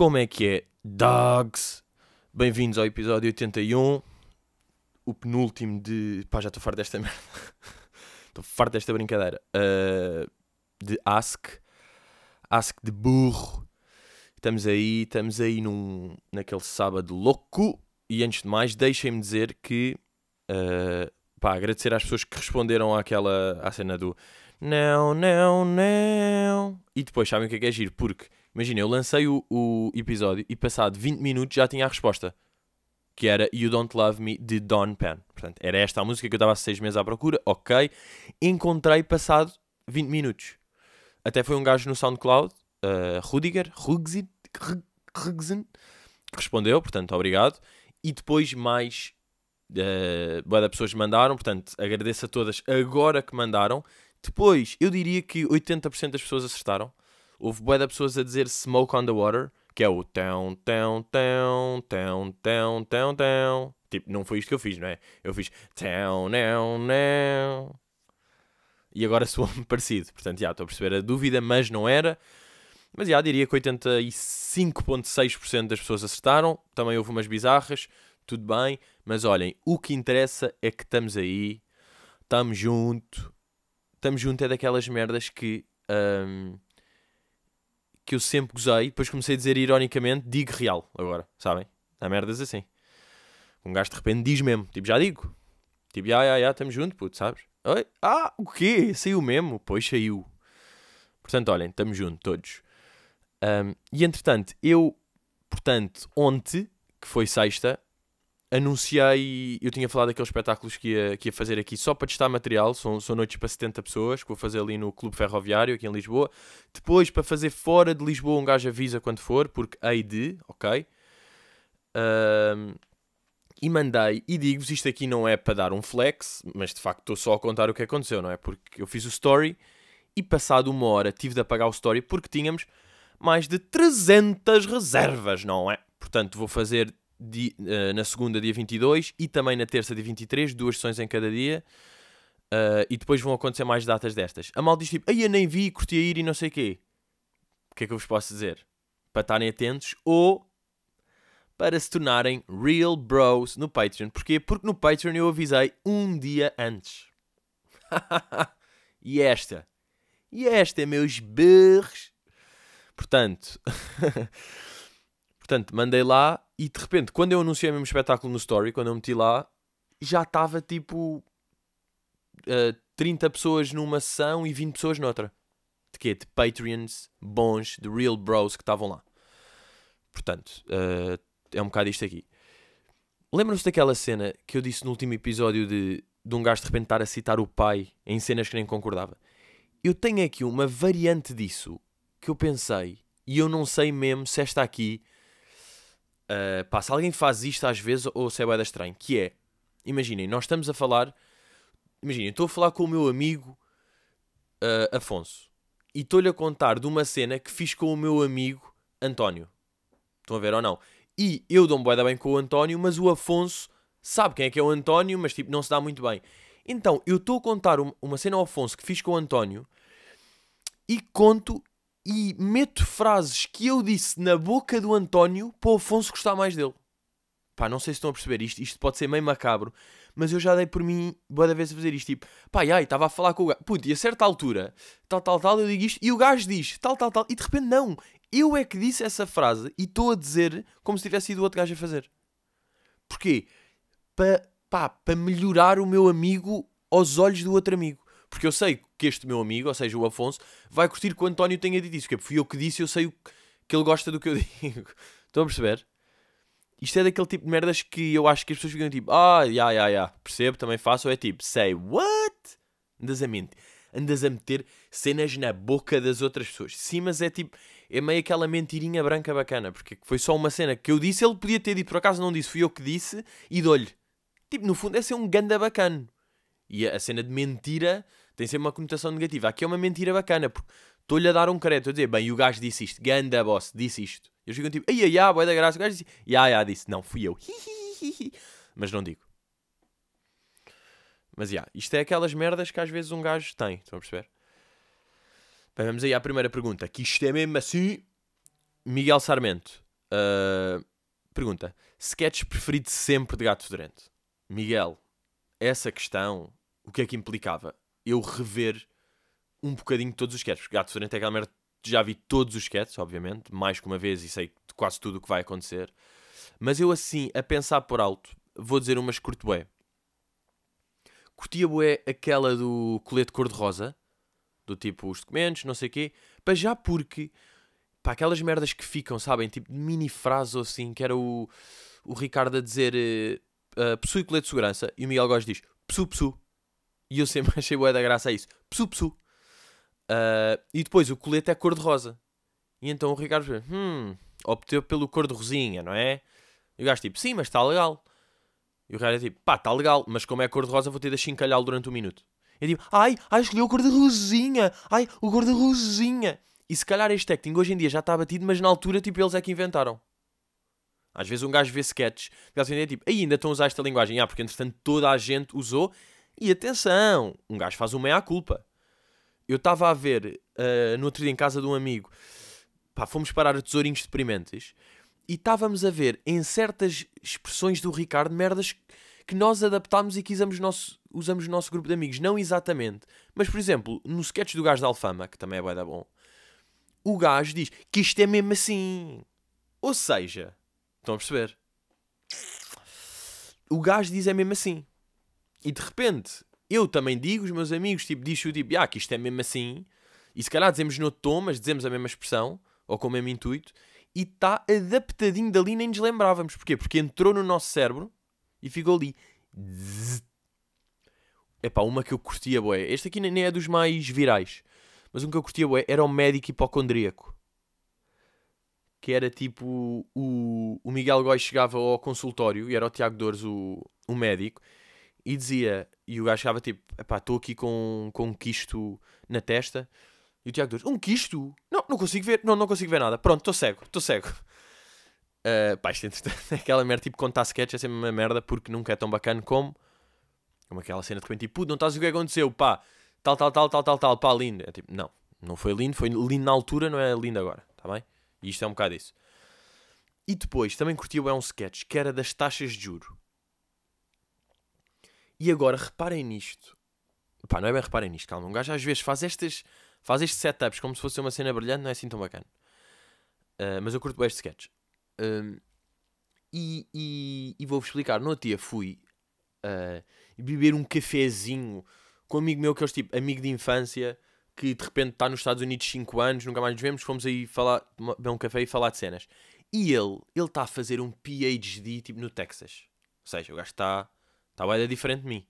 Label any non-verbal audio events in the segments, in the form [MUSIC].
Como é que é, dogs? Bem-vindos ao episódio 81, o penúltimo de. Pá, já estou farto desta merda. [LAUGHS] Estou farto desta brincadeira. Uh, de Ask. Ask de burro. Estamos aí, estamos aí num, naquele sábado louco. E antes de mais, deixem-me dizer que. Uh, pá, agradecer às pessoas que responderam àquela. à cena do. Não, não, não. E depois sabem o que é que é giro? Porque, imagina, eu lancei o, o episódio e passado 20 minutos já tinha a resposta. Que era You Don't Love Me de Don Penn. Portanto, era esta a música que eu estava há 6 meses à procura. Ok. Encontrei passado 20 minutos. Até foi um gajo no SoundCloud, uh, Rudiger, Rugzin, que respondeu, portanto, obrigado. E depois mais uh, boa pessoas mandaram, portanto, agradeço a todas agora que mandaram. Depois, eu diria que 80% das pessoas acertaram. Houve boa pessoas a dizer Smoke on the Water, que é o tão, tão, tão, tão, tão, tão, tão. Tipo, não foi isto que eu fiz, não é? Eu fiz tão, não, não. E agora soa-me [LAUGHS] parecido. Portanto, já estou a perceber a dúvida, mas não era. Mas já diria que 85,6% das pessoas acertaram. Também houve umas bizarras, tudo bem. Mas olhem, o que interessa é que estamos aí, estamos junto. Estamos junto é daquelas merdas que. hum, que eu sempre gozei, depois comecei a dizer ironicamente, digo real agora, sabem? Há merdas assim. Um gajo de repente diz mesmo, tipo, já digo. Tipo, já, já, já, estamos juntos, puto, sabes? Oi? Ah, o quê? Saiu mesmo? Pois saiu. Portanto, olhem, estamos juntos, todos. Um, e entretanto, eu, portanto, ontem, que foi sexta, anunciei. Eu tinha falado daqueles espetáculos que ia, que ia fazer aqui só para testar material. São, são noites para 70 pessoas, que vou fazer ali no Clube Ferroviário, aqui em Lisboa. Depois, para fazer fora de Lisboa, um gajo avisa quando for, porque hei de, ok? Um, e mandei, e digo-vos, isto aqui não é para dar um flex, mas de facto estou só a contar o que aconteceu, não é? Porque eu fiz o story e passado uma hora tive de apagar o story porque tínhamos mais de 300 reservas, não é? Portanto, vou fazer di- eh, na segunda, dia 22 e também na terça, dia 23, duas sessões em cada dia. eh, e depois vão acontecer mais datas destas. A mal diz tipo, aí eu nem vi, curti a ir e não sei o quê. O que é que eu vos posso dizer? Para estarem atentos ou para se tornarem real bros no Patreon. Porquê? Porque no Patreon eu avisei um dia antes. [LAUGHS] e esta? E esta, meus berros? Portanto, [LAUGHS] portanto, mandei lá e de repente, quando eu anunciei o mesmo espetáculo no Story, quando eu meti lá, já estava tipo eh, 30 pessoas numa sessão e 20 pessoas noutra. De quê? De Patreons bons, de real bros que estavam lá. Portanto, eh, é um bocado isto aqui. Lembram-se daquela cena que eu disse no último episódio de, de um gajo de repente estar a citar o pai em cenas que nem concordava? Eu tenho aqui uma variante disso que eu pensei e eu não sei mesmo se esta aqui. Uh, pá, se alguém faz isto às vezes ou se é bué da estranho. Que é, imaginem, nós estamos a falar. Imaginem, estou a falar com o meu amigo uh, Afonso e estou-lhe a contar de uma cena que fiz com o meu amigo António. Estão a ver ou não? E eu dou-me bué bem com o António, mas o Afonso sabe quem é que é o António, mas tipo, não se dá muito bem. Então, eu estou a contar um- uma cena ao Afonso que fiz com o António e conto e meto frases que eu disse na boca do António para o Afonso gostar mais dele. Pá, não sei se estão a perceber isto, isto pode ser meio macabro, mas eu já dei por mim boa vez a fazer isto, tipo, pá, ai, estava a falar com o gajo, puto, e a certa altura, tal, tal, tal, eu digo isto, e o gajo diz, tal, tal, tal, e de repente não, eu é que disse essa frase e estou a dizer como se tivesse sido o outro gajo a fazer. Porquê? Para para melhorar o meu amigo aos olhos do outro amigo. Porque eu sei que este meu amigo, ou seja, o Afonso, vai curtir que o António tenha dito isso. Porque fui eu que disse eu sei que ele gosta do que eu [LAUGHS] digo. Estão a perceber? Isto é daquele tipo de merdas que eu acho que as pessoas ficam tipo, ah, ya, ya, ya, percebo, também faço. Ou é tipo, say what? Andas a mentir. Andas a meter cenas na boca das outras pessoas. Sim, mas é tipo, é meio aquela mentirinha branca bacana. Porque foi só uma cena que eu disse, ele podia ter dito, por acaso não disse, fui eu que disse, e dou-lhe. Tipo, no fundo é ser um ganda bacana. E a cena de mentira tem sempre uma conotação negativa. Aqui é uma mentira bacana, porque estou-lhe a dar um crédito, a dizer, bem, o gajo disse isto, ganda boss, disse isto. Eles ficam tipo, ai ai ai, boa da graça, o gajo disse, ya ya, disse, não, fui eu. [LAUGHS] Mas não digo. Mas já, isto é aquelas merdas que às vezes um gajo tem, estão a perceber? Bem, vamos aí à primeira pergunta, que isto é mesmo assim. Miguel Sarmento, Uh, pergunta: sketch preferido sempre de Gato Fedorento? Miguel, essa questão, o que é que implicava? Eu rever um bocadinho todos os sketches. Gato Fedorento é aquela merda. Já vi todos os sketches, obviamente, mais que uma vez e sei quase tudo o que vai acontecer. Mas eu, assim, a pensar por alto, vou dizer umas curto bué. Curtia bué aquela do colete cor-de-rosa, do tipo os documentos, não sei o quê, para já porque, pá, aquelas merdas que ficam, sabem, tipo mini frase ou assim, que era o, o Ricardo a dizer uh, uh, possui colete de segurança, e o Miguel Góes diz psu psu, e eu sempre [LAUGHS] achei bué da graça a isso, psu psu. Uh, e depois o colete é cor-de-rosa. E então o Ricardo diz, hum, optou pelo cor-de-rosinha, não é? E o gajo tipo, sim, mas está legal. E o Ricardo é tipo, pá, está legal, mas como é cor-de-rosa vou ter de chincalhá-lo durante um minuto. E tipo, ai, ai, escolheu o cor-de-rosinha, ai, o cor-de-rosinha. E se calhar este acting hoje em dia já está batido, mas na altura, tipo, eles é que inventaram. Às vezes um gajo vê sketches, e assim, é tipo, ainda estão a usar esta linguagem. Ah, porque entretanto toda a gente usou. E atenção, um gajo faz uma meia-culpa. Eu estava a ver uh, no outro dia em casa de um amigo, pá, fomos parar a tesourinhos deprimentes e estávamos a ver em certas expressões do Ricardo merdas que nós adaptámos e que usamos no nosso, usamos no nosso grupo de amigos. Não exatamente. Mas, por exemplo, no sketch do gajo da Alfama, que também é bué da bom, o gajo diz que isto é mesmo assim. Ou seja, estão a perceber? O gajo diz é mesmo assim. E de repente, eu também digo, os meus amigos, tipo, diz o tipo, ah, que isto é mesmo assim. E se calhar dizemos no tom, mas dizemos a mesma expressão, ou com o mesmo intuito e está adaptadinho dali, nem nos lembrávamos. Porquê? Porque entrou no nosso cérebro e ficou ali. Epá, uma que eu curtia, boé. Este aqui nem é dos mais virais. Mas um que eu curtia, boé, era o médico hipocondríaco. Que era tipo... O, o Miguel Góis chegava ao consultório, e era o Tiago Dores o, o médico, e dizia... E o gajo chegava tipo... Epá, estou aqui com, com um quisto na testa. E o Tiago Dores... Um quisto? Não, não consigo ver. Não, não consigo ver nada. Pronto, estou cego. Estou cego. Uh, [LAUGHS] pá, isto é [LAUGHS] aquela merda, tipo, contar sketch é sempre uma merda porque nunca é tão bacana como, como aquela cena de repente, tipo, não estás o que aconteceu, pá, tal, tal, tal, tal, tal, tal, pá, lindo. É tipo, não, não foi lindo, foi lindo na altura, não é lindo agora, tá bem? E isto é um bocado isso. E depois, também curtiu é um sketch que era das taxas de juro. E agora, reparem nisto. Pá, não é bem reparem nisto, calma. Um gajo às vezes faz estas, faz estes setups como se fosse uma cena brilhante, não é assim tão bacana. Uh, mas eu curto bem este sketch. Um, e, e, e vou-vos explicar. No dia fui uh, beber um cafezinho com um amigo meu que é tipo amigo de infância que de repente está nos Estados Unidos 5 anos, nunca mais nos vemos, fomos aí falar, beber um café e falar de cenas. E ele, ele está a fazer um PhD tipo no Texas. Ou seja, o gajo está, está bem diferente de mim.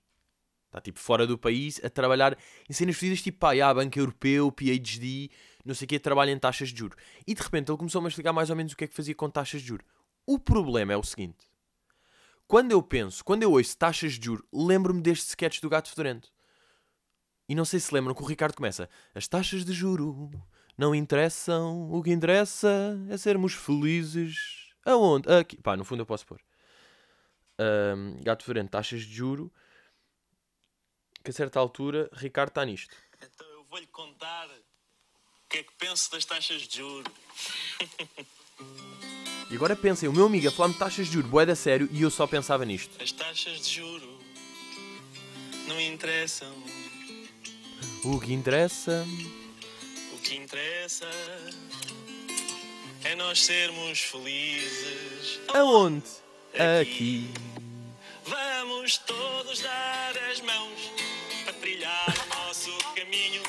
Está tipo fora do país a trabalhar em cenas fodidas tipo, pá, yeah, banco europeu, PhD, não sei o que, trabalha em taxas de juros. E de repente ele começou-me a explicar mais ou menos o que é que fazia com taxas de juros. O problema é o seguinte: quando eu penso, quando eu ouço taxas de juros, lembro-me deste sketch do gato fedorento. E não sei se lembram que o Ricardo começa: As taxas de juro não interessam, o que interessa é sermos felizes. Aonde? Aqui. Pá, no fundo eu posso pôr. Um, gato fedorento, taxas de juro. Que a certa altura, Ricardo está nisto. Então eu vou-lhe contar que é que penso das taxas de juros? E agora pensem, o meu amigo a falar-me de taxas de juros, boé da sério, e eu só pensava nisto. As taxas de juro não interessam. O que interessa... O que interessa é nós sermos felizes. Aonde? Aqui. Vamos todos dar as mãos para trilhar o nosso caminho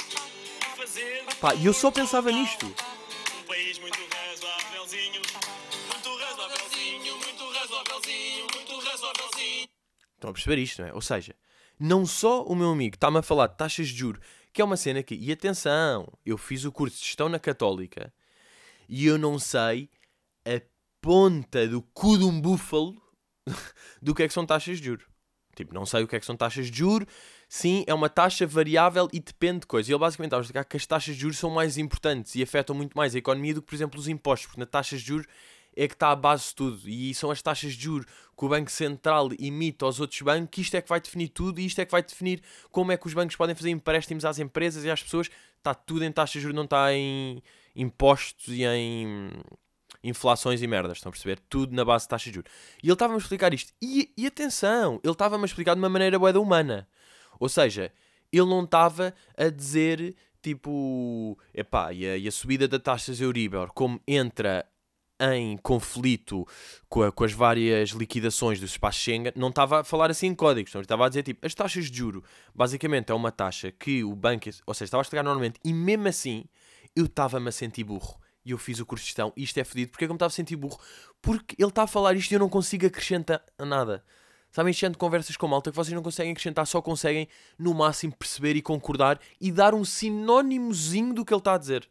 Pá, e eu só pensava nisto. Um país muito razoávelzinho, muito razoávelzinho, muito razoávelzinho, muito razoávelzinho. Estão a perceber isto, não é? Ou seja, não só o meu amigo está-me a falar de taxas de juros, que é uma cena que, e atenção, eu fiz o curso de gestão na Católica e eu não sei ponta do cu de um búfalo [LAUGHS] do que é que são taxas de juros. Tipo, não sei o que é que são taxas de juros, Sim, é uma taxa variável e depende de coisa. E ele basicamente estava a explicar que as taxas de juros são mais importantes e afetam muito mais a economia do que, por exemplo, os impostos, porque na taxas de juros é que está a base de tudo. E são as taxas de juros que o Banco Central emite aos outros bancos, que isto é que vai definir tudo e isto é que vai definir como é que os bancos podem fazer empréstimos às empresas e às pessoas. Está tudo em taxas de juros, não está em impostos e em inflações e merdas, estão a perceber? Tudo na base de taxa de juros. E ele estava-me a explicar isto. E, e atenção, ele estava-me a explicar de uma maneira boeda humana. Ou seja, ele não estava a dizer tipo, epá, e a, e a subida da taxas Euribor, como entra em conflito com, a- com as várias liquidações do espaço Schengen, não estava a falar assim em códigos, estava a dizer tipo, as taxas de juro, basicamente é uma taxa que o banco, ou seja, estava a explicar normalmente, e mesmo assim, eu estava-me a sentir burro. E eu fiz o curso de gestão, isto é fedido, porque é que eu me estava a sentir burro? Porque ele está a falar isto e eu não consigo acrescentar nada. Sabem, de conversas com malta que vocês não conseguem acrescentar, só conseguem no máximo perceber e concordar e dar um sinónimozinho do que ele está a dizer.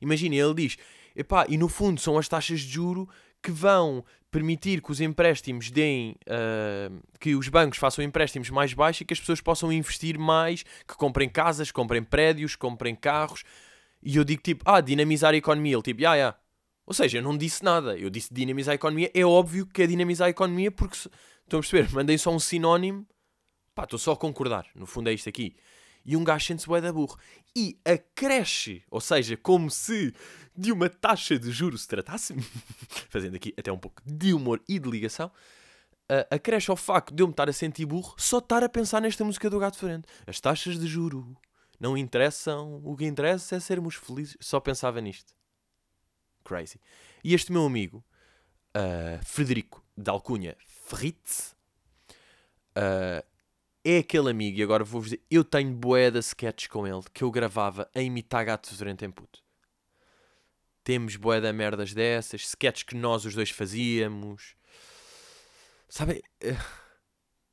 Imaginem, ele diz, epá, e no fundo são as taxas de juro que vão permitir que os empréstimos deem, ah, que os bancos façam empréstimos mais baixos e que as pessoas possam investir mais, que comprem casas, comprem prédios, comprem carros. E eu digo tipo, ah, dinamizar a economia. Ele tipo, ah, yeah. Ou seja, eu não disse nada. Eu disse dinamizar a economia. É óbvio que é dinamizar a economia porque, se- estão a perceber, mandei só um sinónimo. Pá, estou só a concordar. No fundo é isto aqui. E um gajo sente-se da burro. E acresce, ou seja, como se de uma taxa de juros se tratasse, [LAUGHS] fazendo aqui até um pouco de humor e de ligação, acresce ao facto de eu me estar a sentir burro só estar a pensar nesta música do Gato Frente. As taxas de juro não interessam, o que interessa é sermos felizes. Só pensava nisto. Crazy. E este meu amigo, uh, Frederico de Alcunha Fritz, uh, é aquele amigo, e agora vou-vos dizer, eu tenho bué de sketches com ele que eu gravava a imitar gato durante em puto. Temos bué de merdas dessas, sketches que nós os dois fazíamos. Sabe? eh,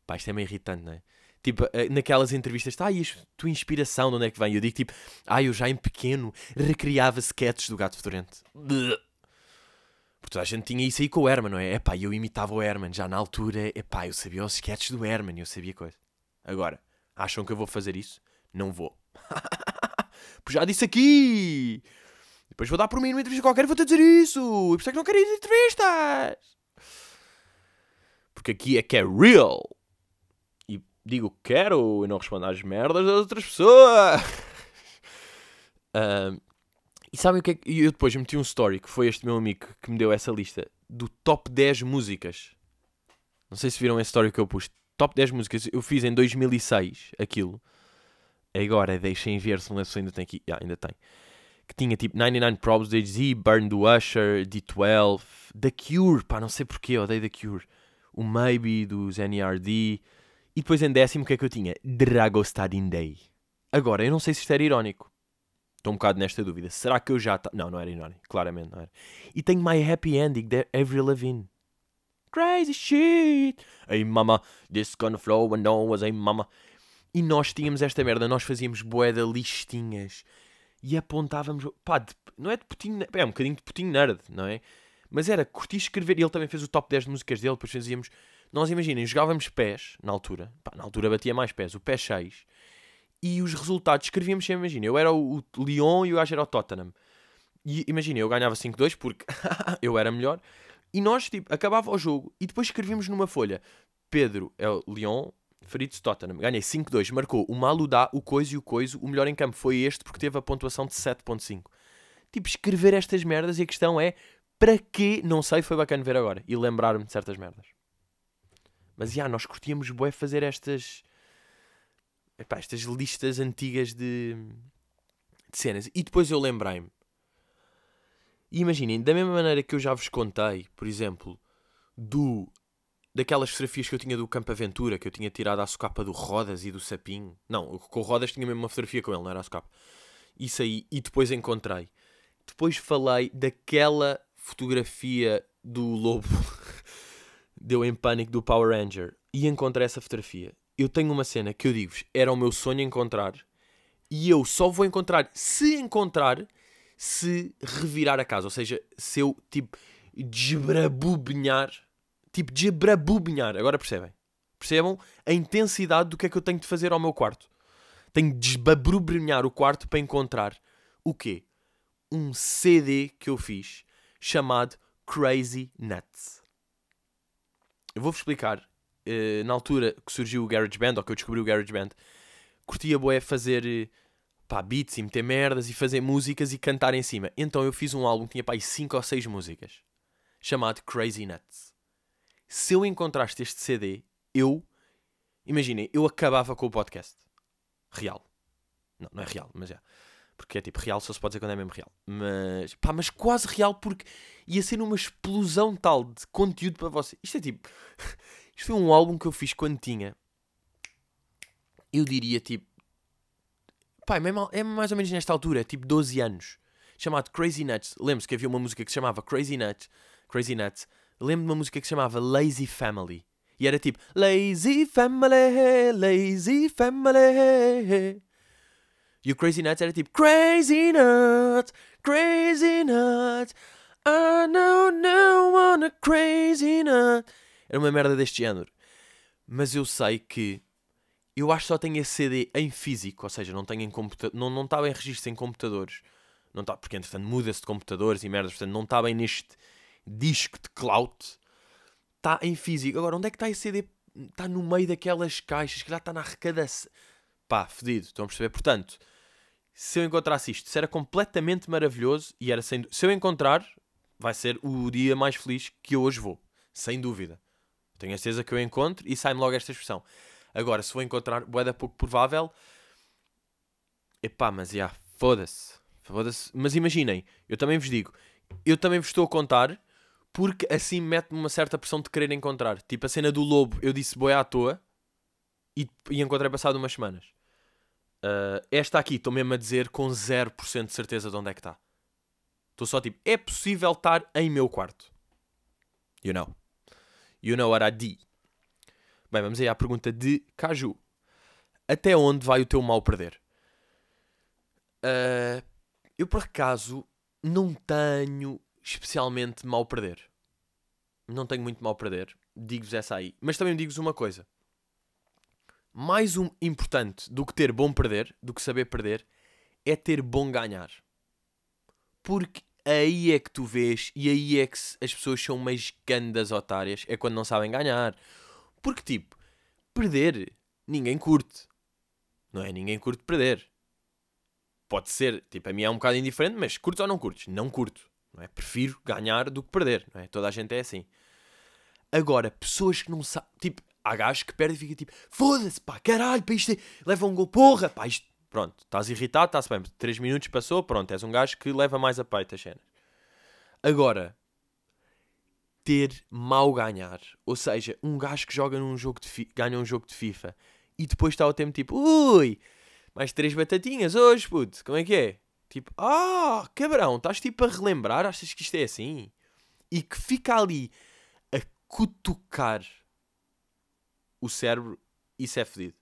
Pá, isto é meio irritante, não é? Tipo, eh, naquelas entrevistas, tá, e a tua inspiração de onde é que vem? Eu digo tipo, ah, eu já em pequeno recriava sketches do Gato Fedorento. Porque toda a gente tinha isso aí com o Herman, não é? Epá, eu imitava o Herman, já na altura, epá, eu sabia os sketches do Herman, eu sabia coisa. Agora, acham que eu vou fazer isso? Não vou. [LAUGHS] Pois já disse aqui! Depois vou dar por mim numa entrevista qualquer e vou-te dizer isso! E por isso é que não quero ir entrevistas! Porque aqui é que é real! Digo que quero e não respondo às merdas das outras pessoas! [LAUGHS] Ahm, e sabem o que é que. e Eu depois meti um story que foi este meu amigo que me deu essa lista do top 10 músicas. Não sei se viram esse story que eu pus. Top 10 músicas. Eu fiz em 2006 aquilo. Agora deixem ver se não se ainda tem aqui. Ah, ainda tem. Que tinha tipo 99 Problems da Z, Burn do Usher, D12, The Cure. Pá, não sei porquê, odeio The Cure. O Maybe dos NRD. E depois em décimo o que é que eu tinha? Dragostadin Day. Agora, eu não sei se isto era irónico. Estou um bocado nesta dúvida. Será que eu já... ta- Não, não era irónico. Claramente não era. E tenho My Happy Ending de Avril Lavigne. Crazy shit. Hey mama, this gonna flow when no was a mama. E nós tínhamos esta merda. Nós fazíamos boeda listinhas. E apontávamos... Pá, de- não é de putinho... É um bocadinho de putinho nerd, não é? Mas era curtir escrever. E ele também fez o top 10 de músicas dele. Depois fazíamos... Nós imaginem, jogávamos pés na altura. Pá, na altura batia mais pés. O pé 6 e os resultados escrevíamos sempre, imagina, eu era o, o Lyon e o gajo era o Tottenham. E imagina, eu ganhava 5-2 porque [LAUGHS] eu era melhor. E nós, tipo, acabava o jogo e depois escrevíamos numa folha: Pedro é o Lyon, Fritz Tottenham. Ganhei 5-2, marcou o Maludá, o Coiso e o Coiso. O melhor em campo foi este porque teve a pontuação de 7.5. Tipo, escrever estas merdas e a questão é: para quê? Não sei, foi bacana ver agora e lembrar-me de certas merdas. Mas já, nós curtíamos bué fazer estas epá, estas listas antigas de, de cenas. E depois eu lembrei-me. E imaginem, da mesma maneira que eu já vos contei, por exemplo, do daquelas fotografias que eu tinha do Campo Aventura, que eu tinha tirado à socapa do Rodas e do Sapinho. Não, com o Rodas tinha mesmo uma fotografia com ele, não era a socapa. Isso aí, e depois encontrei. Depois falei daquela fotografia do lobo [LAUGHS] deu em pânico do Power Ranger e encontrei essa fotografia. Eu tenho uma cena que eu digo-vos, era o meu sonho encontrar e eu só vou encontrar se encontrar se revirar a casa, ou seja, se eu tipo desbrabubinhar, tipo desbrabubinhar, agora percebem? Percebam a intensidade do que é que eu tenho de fazer ao meu quarto. Tenho de desbabrubrinhar o quarto para encontrar o quê? Um CD que eu fiz chamado Crazy Nuts. Eu vou-vos explicar. eh, na altura que surgiu o GarageBand, ou que eu descobri o GarageBand, curtia boé fazer eh, pá, beats e meter merdas e fazer músicas e cantar em cima. Então eu fiz um álbum que tinha pá, aí 5 ou 6 músicas, chamado Crazy Nuts. Se eu encontraste este CD, eu, imaginem, eu acabava com o podcast. Real. Não, não é real, mas é. Porque é tipo, real só se pode dizer quando é mesmo real. Mas, pá, mas quase real porque ia ser uma explosão tal de conteúdo para você. Isto é tipo, [LAUGHS] isto foi um álbum que eu fiz quando tinha, eu diria tipo, pá, é é mais ou menos nesta altura, tipo 12 anos. Chamado Crazy Nuts. Lembro-se que havia uma música que se chamava Crazy Nuts. Crazy Nuts. Lembro de uma música que se chamava Lazy Family. E era tipo Lazy Family, Lazy Family. E o Crazy Nuts era tipo Crazy Nuts, Crazy Nuts. I know no a Crazy Nut. Era uma merda deste género. Mas eu sei que eu acho que só tenho esse CD em físico, ou seja, não tenho em computador, não não estava em registro em computadores. Não está, porque entretanto muda-se de computadores e merdas, portanto não está bem neste disco de clout. Está em físico. Agora, onde é que está esse CD? Está no meio daquelas caixas, que já está na arrecadação. Pá, fedido, estão a perceber? Portanto, se eu encontrasse isto, se era completamente maravilhoso e era sem. Se eu encontrar, vai ser o dia mais feliz que eu hoje vou. Sem dúvida. Tenho a certeza que eu encontro e sai-me logo esta expressão. Agora, se vou encontrar, boeda pouco provável. Epá, mas já, foda-se. Foda-se. Mas imaginem, eu também vos digo, eu também vos estou a contar porque assim mete-me uma certa pressão de querer encontrar. Tipo a cena do lobo, eu disse boi à toa e, e encontrei passado umas semanas. Ah, esta aqui, estou mesmo a dizer com 0% de certeza de onde é que está. Estou só tipo, é possível estar em meu quarto. You know. You know what I did. Bem, vamos aí à pergunta de Caju. Até onde vai o teu mal perder? Ah, eu, por acaso, não tenho especialmente mal perder. Não tenho muito mal perder. Digo-vos essa aí. Mas também digo-vos uma coisa. Mais um importante do que ter bom perder, do que saber perder, é ter bom ganhar. Porque aí é que tu vês e aí é que as pessoas são meias gandas otárias. É quando não sabem ganhar. Porque, tipo, perder, ninguém curte. Não é? Ninguém curte perder. Pode ser, tipo, a mim é um bocado indiferente, mas curtes ou não curtes? Não curto. Não é? Prefiro ganhar do que perder. Não é? Toda a gente é assim. Agora, pessoas que não sabem. Tipo, há gajos que perdem e fica tipo, foda-se, pá, caralho, pá, isto é... leva um gol, porra, pá, isto. Pronto, estás irritado, está-se bem. 3 minutos passou, pronto, és um gajo que leva mais a peito as cenas. Agora, ter mal ganhar. Ou seja, um gajo que joga num jogo de ganha um jogo de FIFA e depois está o tempo tipo, ui, mais três batatinhas hoje, puto, como é que é? Tipo, ah, cabrão, estás tipo a relembrar, achas que isto é assim? E que fica ali a cutucar o cérebro, isso é fedido.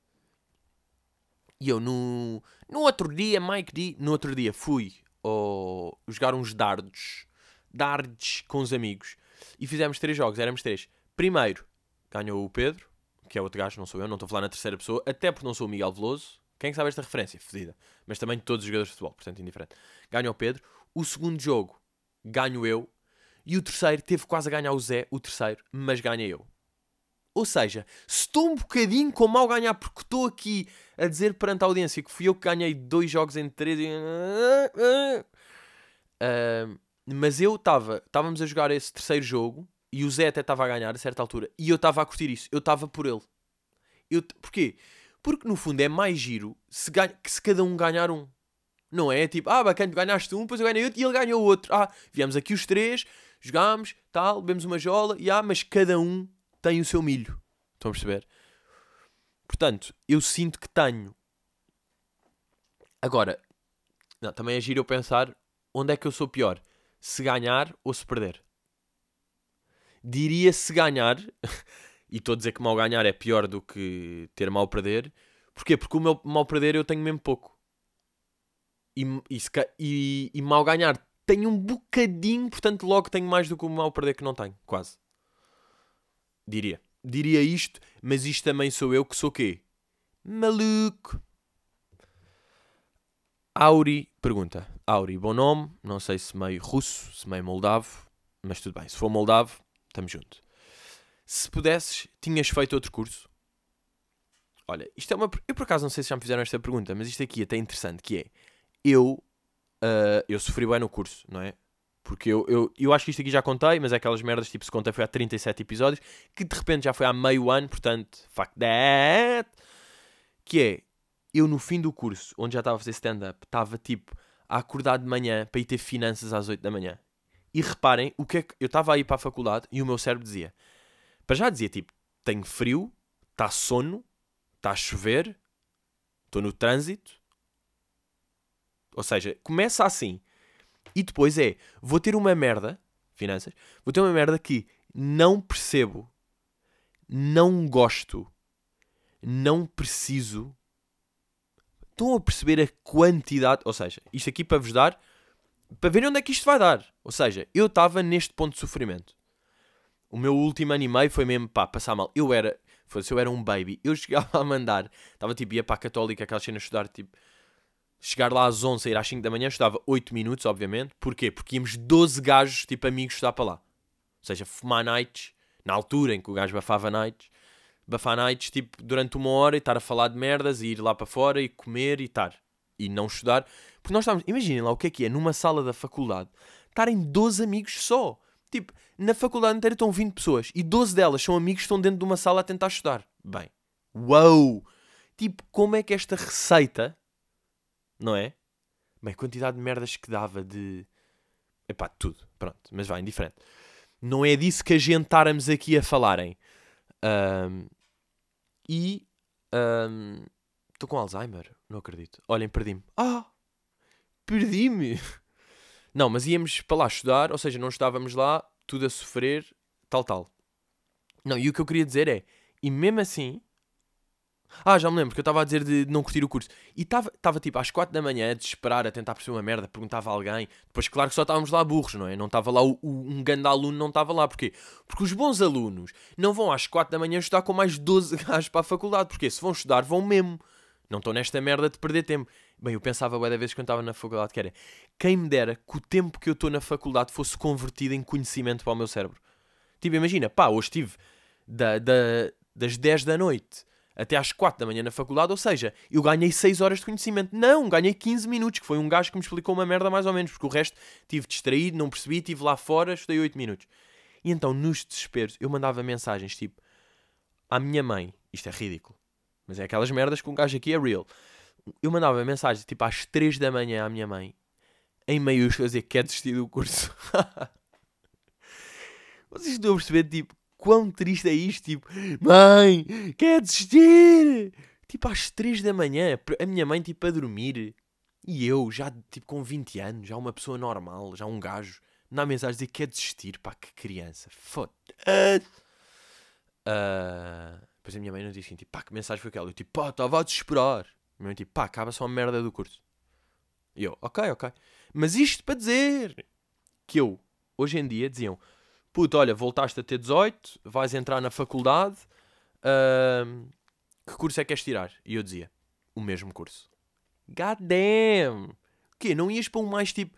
E eu no, no outro dia, Mike D, no outro dia fui ao, jogar uns dardos, dardos com os amigos e fizemos três jogos, éramos três. Primeiro, ganhou o Pedro, que é outro gajo, não sou eu, não estou a falar na terceira pessoa, até porque não sou o Miguel Veloso. Quem é sabe esta referência? Fedida. Mas também de todos os jogadores de futebol, portanto indiferente. Ganha o Pedro. O segundo jogo, ganho eu. E o terceiro, teve quase a ganhar o Zé, o terceiro, mas ganha eu. Ou seja, se estou um bocadinho com mal ganhar porque estou aqui a dizer perante a audiência que fui eu que ganhei dois jogos em três. Ah, mas eu estava, estávamos a jogar esse terceiro jogo e o Zé até estava a ganhar a certa altura e eu estava a curtir isso, eu estava por ele. Eu, porquê? Porque no fundo é mais giro se, ganha, que se cada um ganhar um. Não é tipo, ah, bacana, ganhaste um, depois eu ganhei outro e ele ganhou outro. Ah, viemos aqui os três, jogámos, tal, bebemos uma jola, e ah, mas cada um tem o seu milho. Estão a perceber? Portanto, eu sinto que tenho. Agora, não, também é giro eu pensar onde é que eu sou pior: se ganhar ou se perder. Diria se ganhar, [LAUGHS] e estou a dizer que mal ganhar é pior do que ter mal perder. Porquê? Porque o meu mal perder eu tenho mesmo pouco. E, e, e- e mal ganhar tenho um bocadinho, portanto logo tenho mais do que o mal perder que não tenho, quase. Diria. Diria isto, mas isto também sou eu que sou quê? Maluco. Auri pergunta. Auri, bom nome. Não sei se meio russo, se meio moldavo, mas tudo bem. Se for moldavo, estamos junto. Se pudesses, tinhas feito outro curso? Olha, isto é uma. Eu por acaso não sei se já me fizeram esta pergunta, mas isto aqui é até interessante, que é. Eu. ah, eu sofri bem no curso, não é? Porque eu, eu, eu acho que isto aqui já contei, mas é aquelas merdas, tipo, se contei foi há 37 episódios, que de repente já foi há meio ano, portanto, fuck that. Que é, eu no fim do curso, onde já estava a fazer stand-up, estava tipo a acordar de manhã para ir ter finanças às 8 da manhã. E reparem, o que é que eu estava a ir para a faculdade e o meu cérebro dizia, para já dizia tipo, tenho frio, está sono, está a chover, estou no trânsito. Ou seja, começa assim. E depois é, vou ter uma merda, finanças, vou ter uma merda que não percebo, não gosto, não preciso. Estão a perceber a quantidade. Ou seja, isto aqui para vos dar, para verem onde é que isto vai dar. Ou seja, eu estava neste ponto de sofrimento. O meu último ano e meio foi mesmo, pá, passar mal. Eu era, fosse, eu era um baby. Eu [LAUGHS] chegava a mandar, estava tipo, ia para a Católica, aquelas cenas estudar, tipo, chegar lá às 11, sair às 5 da manhã, estudava 8 minutos, obviamente. Porquê? Porque íamos 12 gajos, tipo, amigos, estudar para lá. Ou seja, fumar nights, na altura em que o gajo bafava nights, bafar nights, tipo, durante uma hora e estar a falar de merdas e ir lá para fora e comer e estar. E não estudar. Porque nós estávamos, imaginem lá o que é que é, numa sala da faculdade, estarem 12 amigos só. Tipo, na faculdade inteira estão 20 pessoas e 12 delas são amigos que estão dentro de uma sala a tentar estudar. Bem, uau! Tipo, como é que esta receita, não é? Bem, quantidade de merdas que dava de. Epá, tudo. Pronto, mas vai, indiferente. Não é disso que a gente estáramos aqui a falarem. Ahm, e. Estou com Alzheimer? Não acredito. Olhem, perdi-me. Ah! Perdi-me! [LAUGHS] Não, mas íamos para lá estudar, ou seja, não estávamos lá, tudo a sofrer, tal, tal. Não, e o que eu queria dizer é, e mesmo assim. Ah, já me lembro que eu estava a dizer de não curtir o curso. E estava tipo às 4 da manhã a desesperar, a tentar perceber uma merda, perguntava a alguém. Depois, claro que só estávamos lá burros, não é? Não estava lá, o, o- um grande aluno não estava lá. Porquê? Porque os bons alunos não vão às 4 da manhã estudar com mais 12 [LAUGHS] gajos para a faculdade. Porque se vão estudar, vão mesmo. Não estão nesta merda de perder tempo. Bem, eu pensava bué da vez quando estava na faculdade que era quem me dera que o tempo que eu estou na faculdade fosse convertido em conhecimento para o meu cérebro. Tipo, imagina, pá, hoje estive da, da- das 10 da noite até às 4 da manhã na faculdade, ou seja, eu ganhei 6 horas de conhecimento. Não, ganhei 15 minutos, que foi um gajo que me explicou uma merda mais ou menos, porque o resto tive distraído, não percebi, estive lá fora, estudei 8 minutos. E então, nos desesperos, eu mandava mensagens tipo à minha mãe, isto é ridículo, mas é aquelas merdas que um gajo aqui é real. Eu mandava mensagens tipo às 3 da manhã à minha mãe, em maiúsculas, a dizer que quer desistir do curso. [LAUGHS] Vocês estão a perceber, tipo, quão triste é isto? Tipo, mãe, quer desistir? Tipo, às 3 da manhã, a minha mãe, tipo, a dormir. E eu, já, tipo, com 20 anos, já uma pessoa normal, já um gajo, dá mensagem dizer que quer desistir. Pá, que criança. Foda-se. Ah, depois a minha mãe não disse assim, tipo, pá, que mensagem foi aquela? Eu, tipo, pá, estava a desesperar. Minha mãe, tipo, pá, acaba só a merda do curso. E eu, ok, ok. Mas isto para dizer que eu, hoje em dia, diziam, puto, olha, voltaste a ter 18, vais entrar na faculdade, ahm, que curso é que queres tirar? E eu dizia, o mesmo curso. God damn! O quê? Não ias para um mais tipo,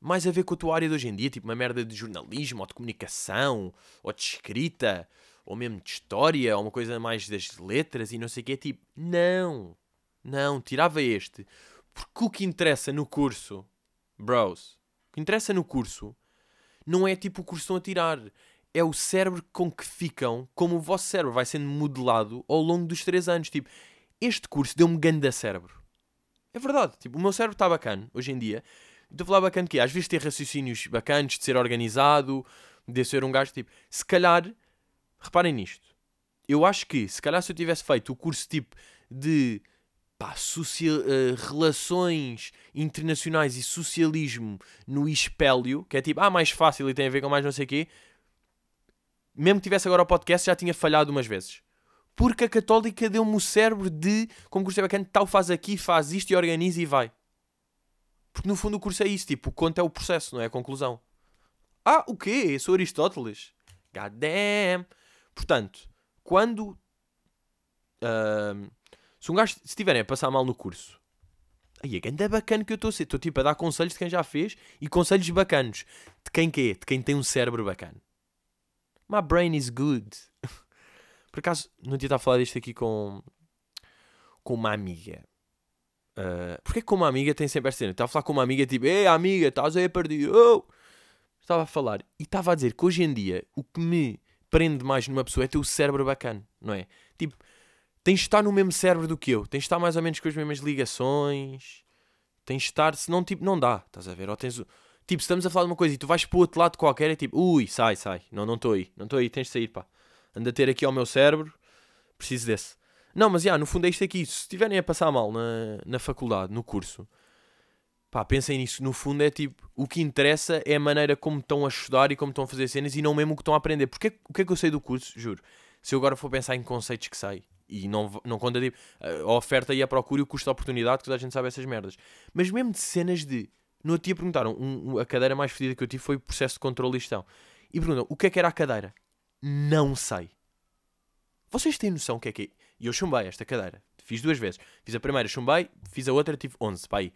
mais a ver com a tua área de hoje em dia, tipo uma merda de jornalismo, ou de comunicação, ou de escrita, ou mesmo de história, ou uma coisa mais das letras e não sei o quê, tipo, não, não, tirava este, porque o que interessa no curso, bros, o que interessa no curso não é tipo o curso que estão a tirar. É o cérebro com que ficam, como o vosso cérebro vai sendo modelado ao longo dos 3 anos. Tipo, este curso deu-me ganda cérebro. É verdade. Tipo, o meu cérebro está bacana hoje em dia. Estou a falar bacana que às vezes ter raciocínios bacanas, de ser organizado, de ser um gajo tipo. Se calhar, reparem nisto. Eu acho que, se calhar, se eu tivesse feito o curso tipo de pá, eh, relações internacionais e socialismo no espélio, que é tipo, ah, mais fácil e tem a ver com mais não sei o quê, mesmo que tivesse agora o podcast, já tinha falhado umas vezes. Porque a Católica deu-me o cérebro de, como curso é bacana, tal faz aqui, faz isto e organiza e vai. Porque no fundo o curso é isso, tipo, o conto é o processo, não é a conclusão. Ah, o quê? Eu sou Aristóteles. God damn. Portanto, quando... ahm, se um gajo estiverem a passar mal no curso, aí é ganda bacana que eu estou a ser. Estou tipo a dar conselhos de quem já fez e conselhos bacanos. De quem que é? De quem tem um cérebro bacana. My brain is good. [LAUGHS] Por acaso, não tinha estado a falar disto aqui com, com uma amiga. Uh, porque com uma amiga tem sempre esta cena. Estava a falar com uma amiga tipo, ei amiga, estás aí a perder. Oh! Estava a falar e estava a dizer que hoje em dia o que me prende mais numa pessoa é ter o cérebro bacana, não é? Tipo, tens de estar no mesmo cérebro do que eu, tens de estar mais ou menos com as mesmas ligações, tens de estar, senão tipo, não dá, estás a ver? Ou tens, tipo, estamos a falar de uma coisa e tu vais para o outro lado qualquer, é tipo, ui, sai, sai, não, não estou aí, não estou aí, tens de sair, pá. Anda a ter aqui ao meu cérebro, preciso desse. Não, mas já, no fundo é isto aqui. Se estiverem a passar mal na, na faculdade, no curso, pá, pensem nisso. No fundo é tipo, o que interessa é a maneira como estão a estudar e como estão a fazer cenas e não mesmo o que estão a aprender. Porque o que é que eu sei do curso? Juro. Se eu agora for pensar em conceitos que sei e não, não conta tipo, a oferta e a procura e o custo de oportunidade, que toda a gente sabe essas merdas. Mas mesmo de cenas de. No outro dia perguntaram, um, a cadeira mais fedida que eu tive foi o processo de controle e gestão. E perguntam, o que é que era a cadeira? Não sei. Vocês têm noção o que é que é? E eu chumbei esta cadeira. Fiz duas vezes. Fiz a primeira, chumbei, fiz a outra, tive 11, pá aí.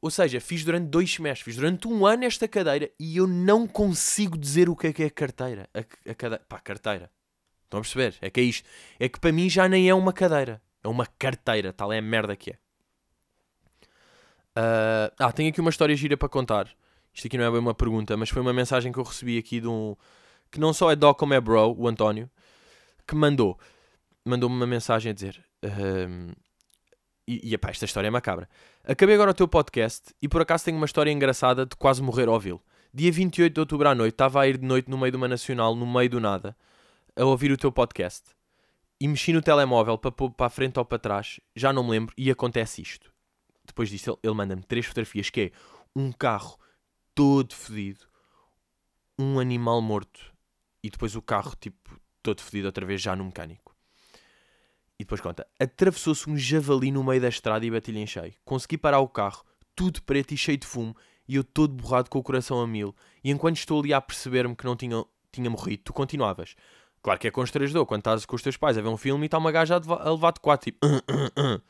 Ou seja, fiz durante dois semestres, fiz durante um ano esta cadeira e eu não consigo dizer o que é que é carteira. A, a cadeira. Pá, carteira. Estão a perceber? É que é isto. É que para mim já nem é uma cadeira. É uma carteira. Tal é a merda que é. Uh, ah, tenho aqui uma história gira para contar. Isto aqui não é bem uma pergunta, mas foi uma mensagem que eu recebi aqui de um. Que não só é dog como é bro, o António, que mandou mandou-me uma mensagem a dizer. Um, e, e epá, esta história é macabra. Acabei agora o teu podcast e por acaso tenho uma história engraçada de quase morrer ao ouvi-lo. Dia 28 de outubro à noite, estava a ir de noite no meio de uma nacional, no meio do nada, a ouvir o teu podcast. E mexi no telemóvel para para a frente ou para trás, já não me lembro, e acontece isto. Depois disso, ele, ele manda-me três fotografias, que é um carro todo fedido, um animal morto, e depois o carro, tipo, todo fedido outra vez, já no mecânico. E depois conta: atravessou-se um javali no meio da estrada e bati-lhe em cheio. Consegui parar o carro, tudo preto e cheio de fumo, e eu todo borrado com o coração a mil. E enquanto estou ali a perceber-me que não tinha, tinha morrido, tu continuavas. Claro que é constrangedor quando estás com os teus pais a ver um filme e está uma gaja a levar-te quatro, tipo. Uh, uh, uh.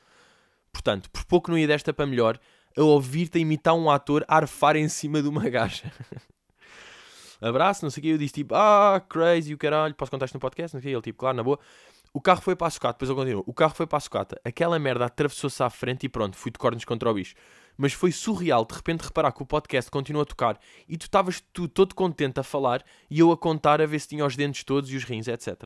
Portanto, por pouco não ia desta para melhor, a ouvir-te a imitar um ator arfar em cima de uma gaja. [LAUGHS] Abraço, não sei o que, eu disse tipo, ah, crazy, o caralho, posso contar isto no podcast? Não sei o ele tipo, claro, na boa. O carro foi para a sucata, depois eu continuo. O carro foi para a sucata, aquela merda atravessou-se à frente e pronto, fui de cornos contra o bicho. Mas foi surreal de repente reparar que o podcast continua a tocar e tu estavas tu todo contente a falar e eu a contar a ver se tinha os dentes todos e os rins, etc.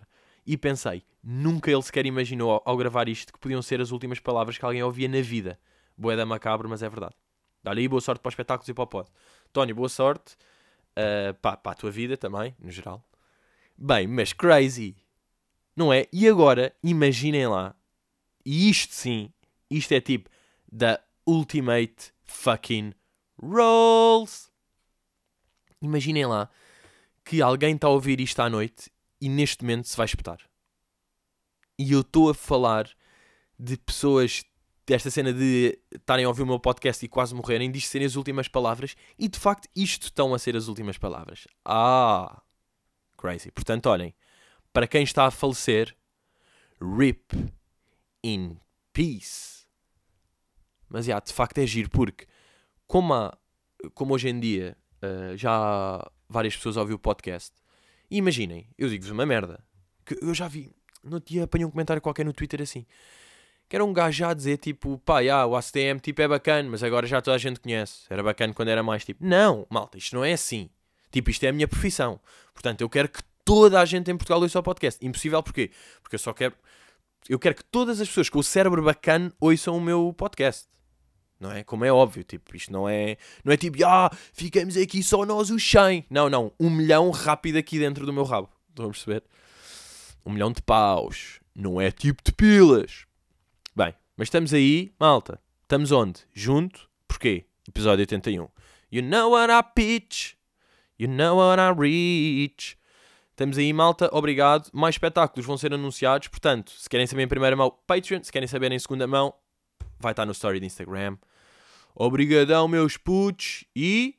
E pensei, nunca ele sequer imaginou ao, ao gravar isto que podiam ser as últimas palavras que alguém ouvia na vida. Boeda macabro, mas é verdade. Dá-lhe aí boa sorte para os espetáculos e para o pod. Tony, boa sorte. Uh, para a tua vida também, no geral. Bem, mas crazy. Não é? E agora, imaginem lá. E isto sim, isto é tipo da ultimate fucking rolls. Imaginem lá que alguém está a ouvir isto à noite e neste momento se vai espetar. E eu estou a falar de pessoas desta cena de estarem a ouvir o meu podcast e quase morrerem, disto serem as últimas palavras, e de facto isto estão a ser as últimas palavras. Ah, crazy. Portanto, olhem, para quem está a falecer, RIP in peace. Mas já, de facto é giro, porque como, há, como hoje em dia uh, já várias pessoas a ouvir o podcast, imaginem, eu digo-vos uma merda, que eu já vi, no dia apanhei um comentário qualquer no Twitter assim, que era um gajo já a dizer tipo, pá, já, o ACTM tipo é bacana, mas agora já toda a gente conhece. Era bacana quando era mais tipo, não, malta, isto não é assim. Tipo, isto é a minha profissão. Portanto, eu quero que toda a gente em Portugal ouça o podcast. Impossível porquê? Porque eu só quero. Eu quero que todas as pessoas com o cérebro bacana ouçam o meu podcast. Não é? Como é óbvio, tipo, isto não é, não é tipo, ah, ficamos aqui só nós os 100. Não, não, um milhão rápido aqui dentro do meu rabo. Estão a perceber? Um milhão de paus. Não é tipo de pilas. Bem, mas estamos aí, malta. Estamos onde? Junto. Porquê? Episódio 81. You know what I pitch. You know what I reach. Estamos aí, malta. Obrigado. Mais espetáculos vão ser anunciados. Portanto, se querem saber em primeira mão, Patreon. Se querem saber em segunda mão, vai estar no story do Instagram. Obrigadão, meus putos. E...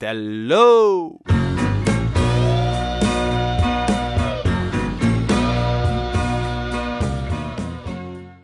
Hello!